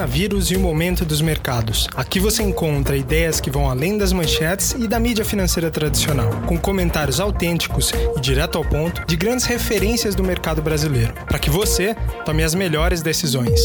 coronavírus e o momento dos mercados. Aqui você encontra ideias que vão além das manchetes e da mídia financeira tradicional, com comentários autênticos e direto ao ponto de grandes referências do mercado brasileiro, para que você tome as melhores decisões.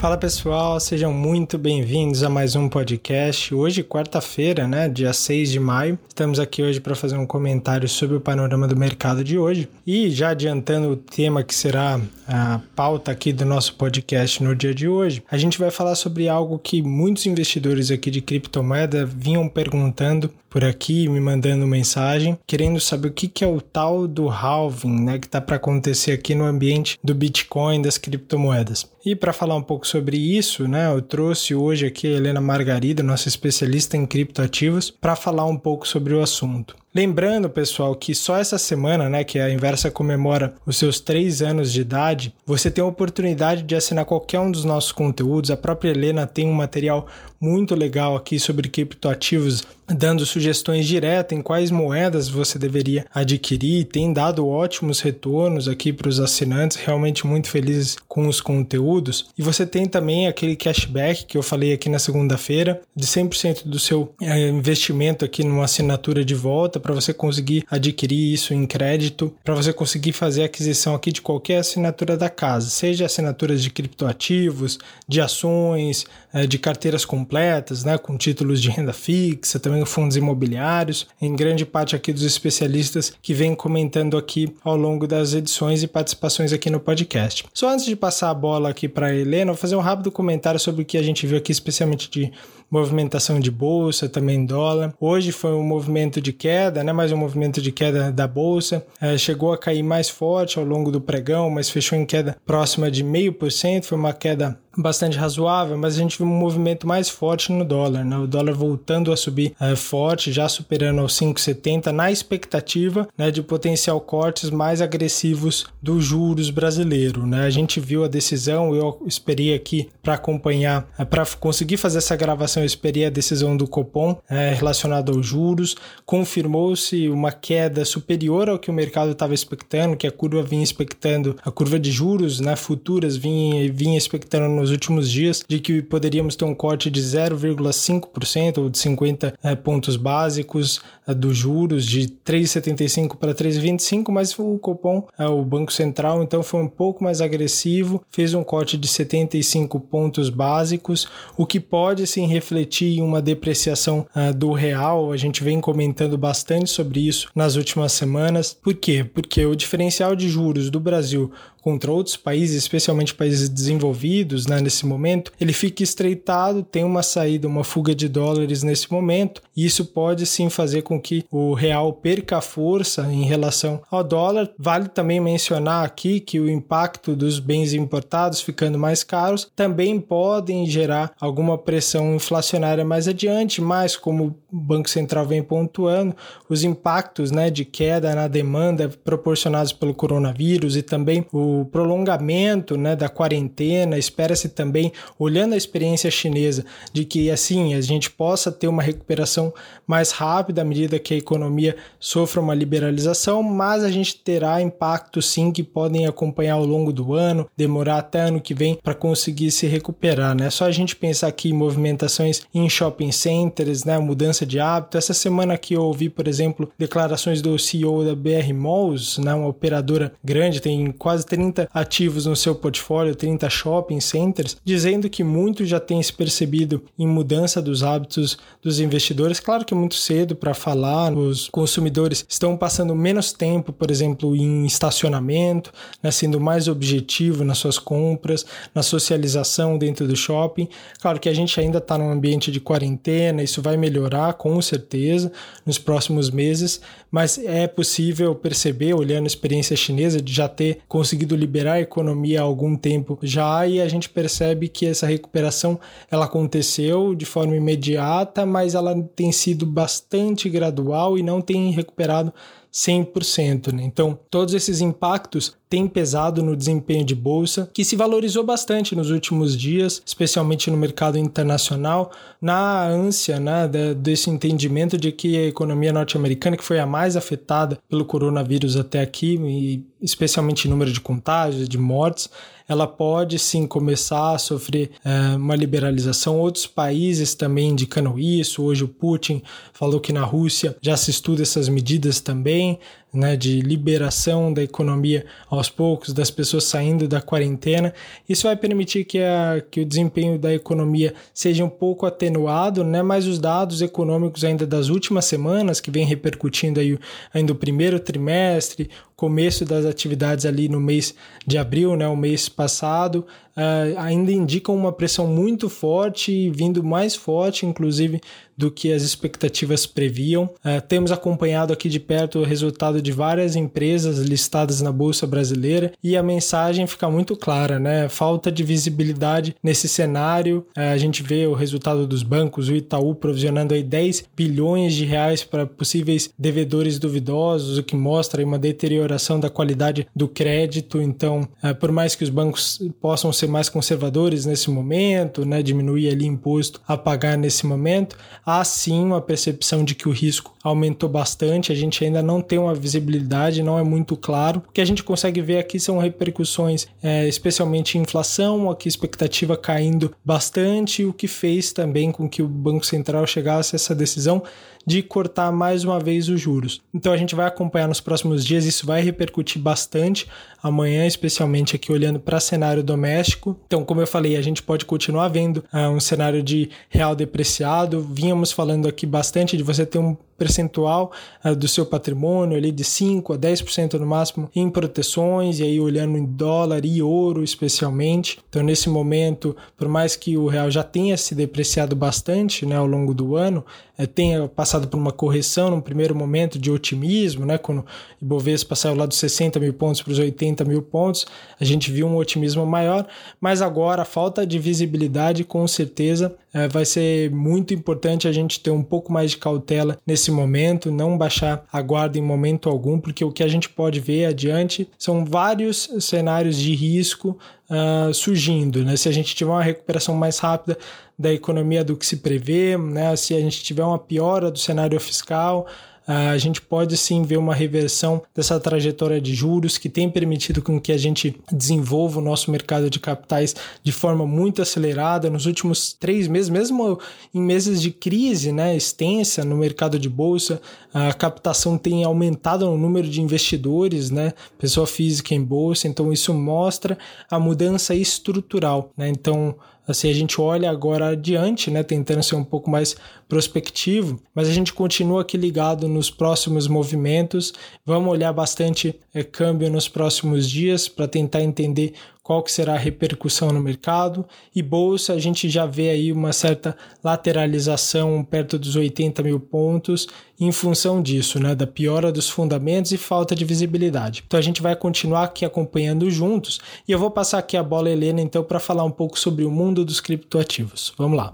Fala pessoal, sejam muito bem-vindos a mais um podcast. Hoje, quarta-feira, né, dia 6 de maio, estamos aqui hoje para fazer um comentário sobre o panorama do mercado de hoje. E já adiantando o tema que será a pauta aqui do nosso podcast no dia de hoje, a gente vai falar sobre algo que muitos investidores aqui de criptomoeda vinham perguntando por aqui, me mandando mensagem, querendo saber o que, é o tal do halving, né, que está para acontecer aqui no ambiente do Bitcoin, das criptomoedas. E para falar um pouco sobre isso, né, eu trouxe hoje aqui a Helena Margarida, nossa especialista em criptoativos, para falar um pouco sobre o assunto. Lembrando, pessoal, que só essa semana, né, que a Inversa comemora os seus três anos de idade, você tem a oportunidade de assinar qualquer um dos nossos conteúdos. A própria Helena tem um material muito legal aqui sobre criptoativos, dando sugestões diretas em quais moedas você deveria adquirir. Tem dado ótimos retornos aqui para os assinantes, realmente muito felizes com os conteúdos. E você tem também aquele cashback que eu falei aqui na segunda-feira, de 100% do seu eh, investimento aqui numa assinatura de volta para você conseguir adquirir isso em crédito, para você conseguir fazer aquisição aqui de qualquer assinatura da casa, seja assinaturas de criptoativos, de ações, eh, de carteiras completas, né, com títulos de renda fixa, também fundos imobiliários, em grande parte aqui dos especialistas que vêm comentando aqui ao longo das edições e participações aqui no podcast. Só antes de passar a bola aqui para Helena, vou fazer um rápido comentário sobre o que a gente viu aqui, especialmente de movimentação de bolsa, também dólar. Hoje foi um movimento de queda, né? mais um movimento de queda da bolsa. É, chegou a cair mais forte ao longo do pregão, mas fechou em queda próxima de 0,5%. Foi uma queda bastante razoável, mas a gente viu um movimento mais forte no dólar, né? O dólar voltando a subir é, forte, já superando os 5,70 na expectativa né, de potencial cortes mais agressivos dos juros brasileiro, né? A gente viu a decisão, eu esperei aqui para acompanhar, é, para conseguir fazer essa gravação, eu esperei a decisão do Copom é, relacionada aos juros, confirmou-se uma queda superior ao que o mercado estava expectando, que a curva vinha expectando, a curva de juros, né, futuras vinha, vinha expectando nos últimos dias de que poderíamos ter um corte de 0,5% ou de 50 é, pontos básicos é, dos juros de 3,75 para 3,25, mas o Copom, é, o Banco Central, então foi um pouco mais agressivo, fez um corte de 75 pontos básicos, o que pode sim refletir em uma depreciação do real. A gente vem comentando bastante sobre isso nas últimas semanas. Por quê? Porque o diferencial de juros do Brasil contra outros países, especialmente países desenvolvidos, né, nesse momento, ele fica estreitado, tem uma saída, uma fuga de dólares nesse momento, e isso pode sim fazer com que o real perca força em relação ao dólar. Vale também mencionar aqui que o impacto dos bens importados ficando mais caros também podem gerar alguma pressão inflacionária mais adiante, mas como o Banco Central vem pontuando, os impactos né, de queda na demanda proporcionados pelo coronavírus e também o o prolongamento né, da quarentena, espera-se também, olhando a experiência chinesa, de que assim a gente possa ter uma recuperação mais rápida à medida que a economia sofra uma liberalização, mas a gente terá impactos sim que podem acompanhar ao longo do ano, demorar até ano que vem para conseguir se recuperar. Né? Só a gente pensar aqui em movimentações em shopping centers, né, mudança de hábito. Essa semana aqui eu ouvi, por exemplo, declarações do CEO da BR Malls, né, uma operadora grande, tem quase 30 30 ativos no seu portfólio, 30 shopping centers, dizendo que muito já tem se percebido em mudança dos hábitos dos investidores. Claro que é muito cedo para falar, os consumidores estão passando menos tempo, por exemplo, em estacionamento, né, sendo mais objetivo nas suas compras, na socialização dentro do shopping. Claro que a gente ainda está num ambiente de quarentena, isso vai melhorar com certeza nos próximos meses, mas é possível perceber, olhando a experiência chinesa, de já ter conseguido conseguido liberar a economia há algum tempo já e a gente percebe que essa recuperação ela aconteceu de forma imediata, mas ela tem sido bastante gradual e não tem recuperado 100%. Né? Então, todos esses impactos tem pesado no desempenho de bolsa, que se valorizou bastante nos últimos dias, especialmente no mercado internacional, na ânsia né, desse entendimento de que a economia norte-americana, que foi a mais afetada pelo coronavírus até aqui, e especialmente número de contágios, de mortes, ela pode sim começar a sofrer é, uma liberalização. Outros países também indicando isso. Hoje o Putin falou que na Rússia já se estuda essas medidas também né, de liberação da economia aos poucos, das pessoas saindo da quarentena. Isso vai permitir que, a, que o desempenho da economia seja um pouco atenuado, né, mas os dados econômicos ainda das últimas semanas, que vem repercutindo aí ainda o primeiro trimestre, começo das atividades ali no mês de abril, né, o mês passado, uh, ainda indicam uma pressão muito forte, vindo mais forte, inclusive, do que as expectativas previam. Uh, temos acompanhado aqui de perto o resultado de várias empresas listadas na Bolsa Brasileira e a mensagem fica muito clara, né? Falta de visibilidade nesse cenário. Uh, a gente vê o resultado dos bancos, o Itaú provisionando aí 10 bilhões de reais para possíveis devedores duvidosos, o que mostra uma deterioração da qualidade do crédito. Então, por mais que os bancos possam ser mais conservadores nesse momento, né, diminuir ali imposto a pagar nesse momento, há sim uma percepção de que o risco aumentou bastante, a gente ainda não tem uma visibilidade, não é muito claro. O que a gente consegue ver aqui são repercussões, é, especialmente inflação, aqui expectativa caindo bastante, o que fez também com que o Banco Central chegasse a essa decisão de cortar mais uma vez os juros. Então a gente vai acompanhar nos próximos dias, isso vai repercutir bastante amanhã, especialmente aqui olhando para cenário doméstico. Então, como eu falei, a gente pode continuar vendo uh, um cenário de real depreciado. Vínhamos falando aqui bastante de você ter um percentual uh, do seu patrimônio ali de 5 a 10% no máximo em proteções e aí olhando em dólar e ouro especialmente. Então nesse momento, por mais que o real já tenha se depreciado bastante, né, ao longo do ano, é, tenha passado por uma correção num primeiro momento de otimismo, né, quando o Ibovespa saiu lá dos 60 mil pontos para os 80 mil pontos, a gente viu um otimismo maior, mas agora a falta de visibilidade com certeza é, vai ser muito importante a gente ter um pouco mais de cautela nesse momento, não baixar a guarda em momento algum, porque o que a gente pode ver adiante são vários cenários de risco uh, surgindo. Né? Se a gente tiver uma recuperação mais rápida da economia do que se prevê, né? se a gente tiver uma piora do cenário fiscal, a gente pode sim ver uma reversão dessa trajetória de juros que tem permitido com que a gente desenvolva o nosso mercado de capitais de forma muito acelerada nos últimos três meses, mesmo em meses de crise né, extensa no mercado de bolsa, a captação tem aumentado no número de investidores, né, pessoa física em bolsa, então isso mostra a mudança estrutural. Né? Então, Assim, a gente olha agora adiante, né, tentando ser um pouco mais prospectivo, mas a gente continua aqui ligado nos próximos movimentos. Vamos olhar bastante é, câmbio nos próximos dias para tentar entender qual que será a repercussão no mercado. E bolsa, a gente já vê aí uma certa lateralização perto dos 80 mil pontos em função disso, né, da piora dos fundamentos e falta de visibilidade. Então a gente vai continuar aqui acompanhando juntos e eu vou passar aqui a bola Helena então para falar um pouco sobre o mundo dos criptoativos. Vamos lá.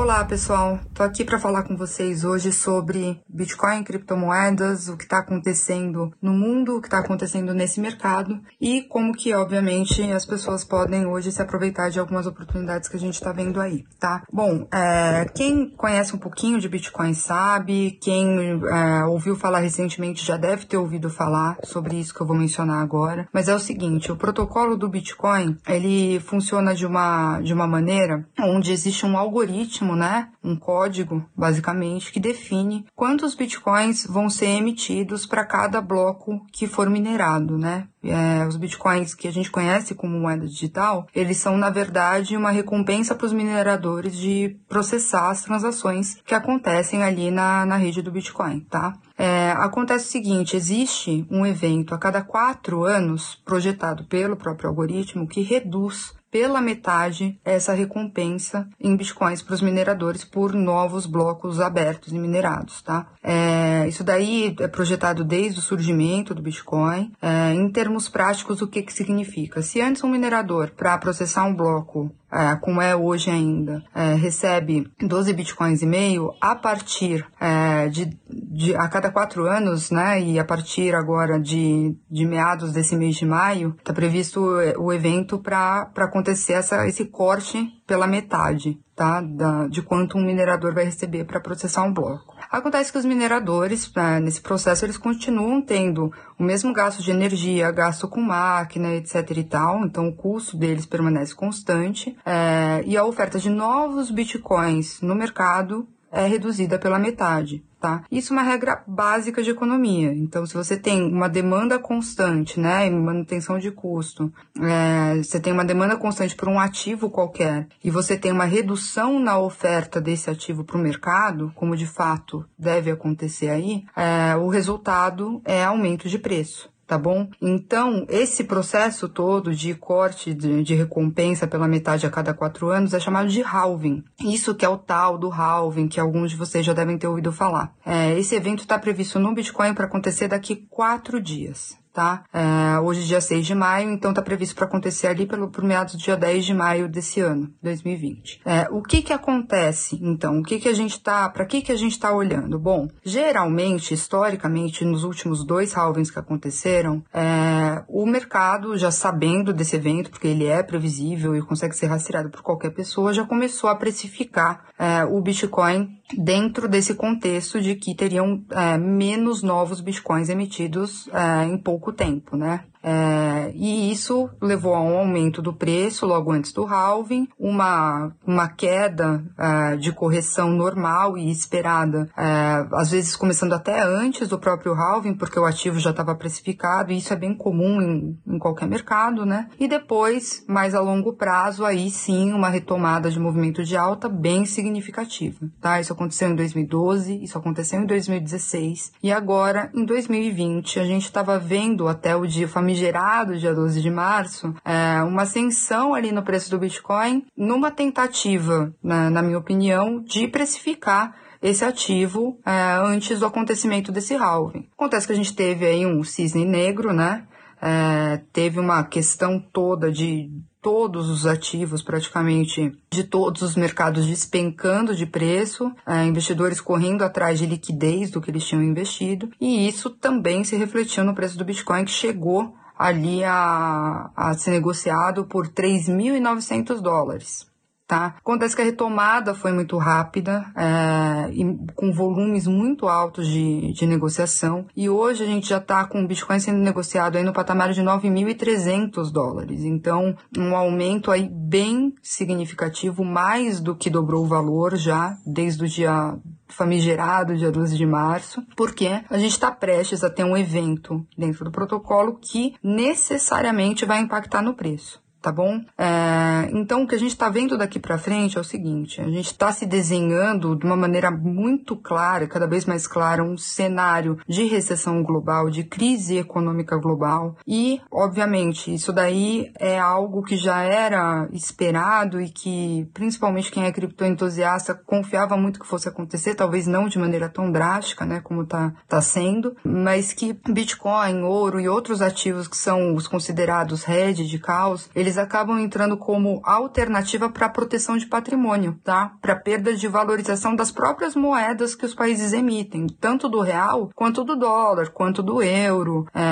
Olá pessoal, tô aqui para falar com vocês hoje sobre Bitcoin, criptomoedas, o que está acontecendo no mundo, o que está acontecendo nesse mercado e como que, obviamente, as pessoas podem hoje se aproveitar de algumas oportunidades que a gente está vendo aí, tá? Bom, é, quem conhece um pouquinho de Bitcoin sabe, quem é, ouviu falar recentemente já deve ter ouvido falar sobre isso que eu vou mencionar agora. Mas é o seguinte, o protocolo do Bitcoin ele funciona de uma de uma maneira onde existe um algoritmo algoritmo, né? Um código, basicamente, que define quantos bitcoins vão ser emitidos para cada bloco que for minerado, né? É, os bitcoins que a gente conhece como moeda digital, eles são, na verdade, uma recompensa para os mineradores de processar as transações que acontecem ali na, na rede do Bitcoin, tá? É, acontece o seguinte: existe um evento a cada quatro anos projetado pelo próprio algoritmo que reduz pela metade essa recompensa em bitcoins para os mineradores por novos blocos abertos e minerados, tá? É, isso daí é projetado desde o surgimento do Bitcoin. É, em termos práticos, o que, que significa? Se antes um minerador, para processar um bloco, é, como é hoje ainda, é, recebe 12 bitcoins e meio a partir é, de, de, a cada quatro anos, né? E a partir agora de, de meados desse mês de maio, está previsto o evento para acontecer essa, esse corte pela metade, tá? Da, de quanto um minerador vai receber para processar um bloco. Acontece que os mineradores, né, nesse processo, eles continuam tendo o mesmo gasto de energia, gasto com máquina, etc e tal, então o custo deles permanece constante, é, e a oferta de novos bitcoins no mercado é reduzida pela metade tá? Isso é uma regra básica de economia. Então, se você tem uma demanda constante, né, e manutenção de custo, é, você tem uma demanda constante por um ativo qualquer e você tem uma redução na oferta desse ativo para o mercado, como de fato deve acontecer aí, é, o resultado é aumento de preço tá bom? Então, esse processo todo de corte de, de, recompensa pela metade a cada quatro anos é chamado de halving. Isso que é o tal do halving, que alguns de vocês já devem ter ouvido falar. É, esse evento está previsto no Bitcoin para acontecer daqui quatro dias tá? É, hoje, dia 6 de maio, então está previsto para acontecer ali pelo, por meados do dia 10 de maio desse ano, 2020. É, o que que acontece, então? O que que a gente tá, para que que a gente está olhando? Bom, geralmente, historicamente, nos últimos dois halvings que aconteceram, é, o mercado, já sabendo desse evento, porque ele é previsível e consegue ser rastreado por qualquer pessoa, já começou a precificar é, o Bitcoin dentro desse contexto de que teriam é, menos novos bitcoins emitidos é, em pouco tempo, né? É, e isso levou a um aumento do preço logo antes do halving, uma, uma queda é, de correção normal e esperada, é, às vezes começando até antes do próprio halving, porque o ativo já estava precificado, e isso é bem comum em, em qualquer mercado, né? E depois, mais a longo prazo, aí sim, uma retomada de movimento de alta bem significativa, tá? Isso aconteceu em 2012, isso aconteceu em 2016, e agora, em 2020, a gente estava vendo até o dia familiar famigerado dia 12 de março, é, uma ascensão ali no preço do Bitcoin, numa tentativa, na, na minha opinião, de precificar esse ativo é, antes do acontecimento desse halving. Acontece que a gente teve aí um cisne negro, né? É, teve uma questão toda de todos os ativos, praticamente, de todos os mercados despencando de preço, é, investidores correndo atrás de liquidez do que eles tinham investido, e isso também se refletiu no preço do Bitcoin, que chegou ali a, a ser negociado por 3.900 dólares. Tá? Acontece que a retomada foi muito rápida, é, e com volumes muito altos de, de negociação, e hoje a gente já está com o Bitcoin sendo negociado aí no patamar de 9.300 dólares. Então, um aumento aí bem significativo, mais do que dobrou o valor já desde o dia famigerado dia 12 de março, porque a gente está prestes a ter um evento dentro do protocolo que necessariamente vai impactar no preço tá bom? É, então, o que a gente está vendo daqui para frente é o seguinte: a gente está se desenhando de uma maneira muito clara, cada vez mais clara, um cenário de recessão global, de crise econômica global, e, obviamente, isso daí é algo que já era esperado e que, principalmente quem é criptoentusiasta, confiava muito que fosse acontecer, talvez não de maneira tão drástica, né, como está tá sendo, mas que Bitcoin, ouro e outros ativos que são os considerados hedge de caos, eles eles acabam entrando como alternativa para a proteção de patrimônio, tá? Para perda de valorização das próprias moedas que os países emitem, tanto do real quanto do dólar, quanto do euro. É...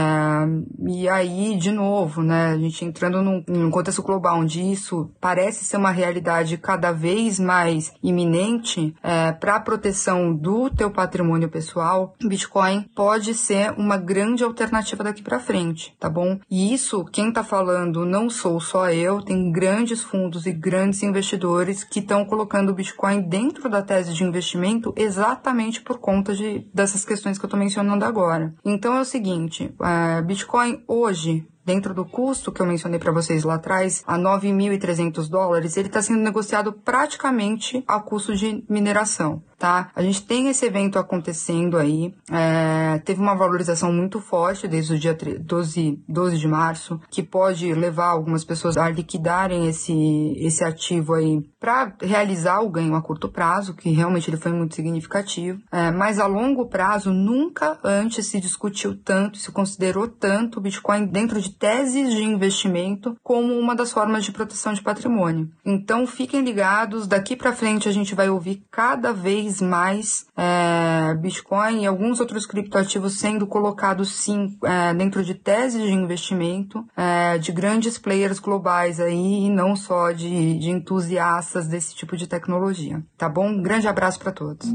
E aí, de novo, né? A gente entrando num, num contexto global onde isso parece ser uma realidade cada vez mais iminente é, para a proteção do teu patrimônio pessoal, Bitcoin pode ser uma grande alternativa daqui para frente, tá bom? E isso, quem tá falando não sou só eu, tem grandes fundos e grandes investidores que estão colocando o Bitcoin dentro da tese de investimento exatamente por conta de, dessas questões que eu estou mencionando agora. Então é o seguinte, uh, Bitcoin hoje dentro do custo que eu mencionei para vocês lá atrás, a 9.300 dólares, ele está sendo negociado praticamente ao custo de mineração. Tá? A gente tem esse evento acontecendo aí, é, teve uma valorização muito forte desde o dia 12, 12 de março, que pode levar algumas pessoas a liquidarem esse, esse ativo aí para realizar o ganho a curto prazo, que realmente ele foi muito significativo, é, mas a longo prazo nunca antes se discutiu tanto, se considerou tanto o Bitcoin dentro de teses de investimento como uma das formas de proteção de patrimônio. Então fiquem ligados, daqui para frente a gente vai ouvir cada vez mais é, Bitcoin e alguns outros criptoativos sendo colocados sim é, dentro de teses de investimento é, de grandes players globais aí e não só de, de entusiastas desse tipo de tecnologia. Tá bom? Um grande abraço para todos.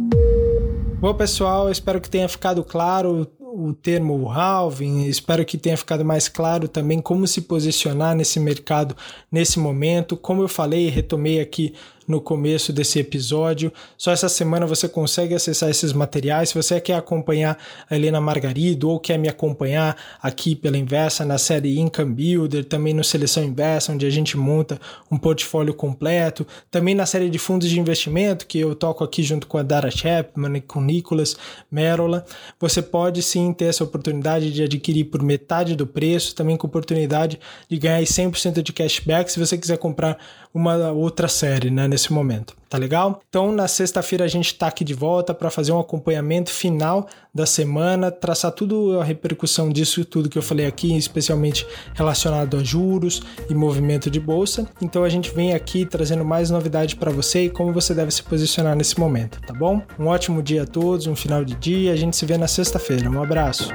Bom, pessoal, espero que tenha ficado claro o termo halving, espero que tenha ficado mais claro também como se posicionar nesse mercado nesse momento. Como eu falei e retomei aqui no começo desse episódio. Só essa semana você consegue acessar esses materiais. Se você quer acompanhar a Helena Margarido ou quer me acompanhar aqui pela Inversa na série Income Builder, também no Seleção Inversa, onde a gente monta um portfólio completo, também na série de fundos de investimento que eu toco aqui junto com a Dara Chapman e com o Nicolas Merola, você pode sim ter essa oportunidade de adquirir por metade do preço, também com oportunidade de ganhar 100% de cashback se você quiser comprar uma outra série, né, nesse momento. Tá legal? Então, na sexta-feira a gente tá aqui de volta para fazer um acompanhamento final da semana, traçar tudo a repercussão disso tudo que eu falei aqui, especialmente relacionado a juros e movimento de bolsa. Então, a gente vem aqui trazendo mais novidade para você e como você deve se posicionar nesse momento, tá bom? Um ótimo dia a todos, um final de dia, a gente se vê na sexta-feira. Um abraço.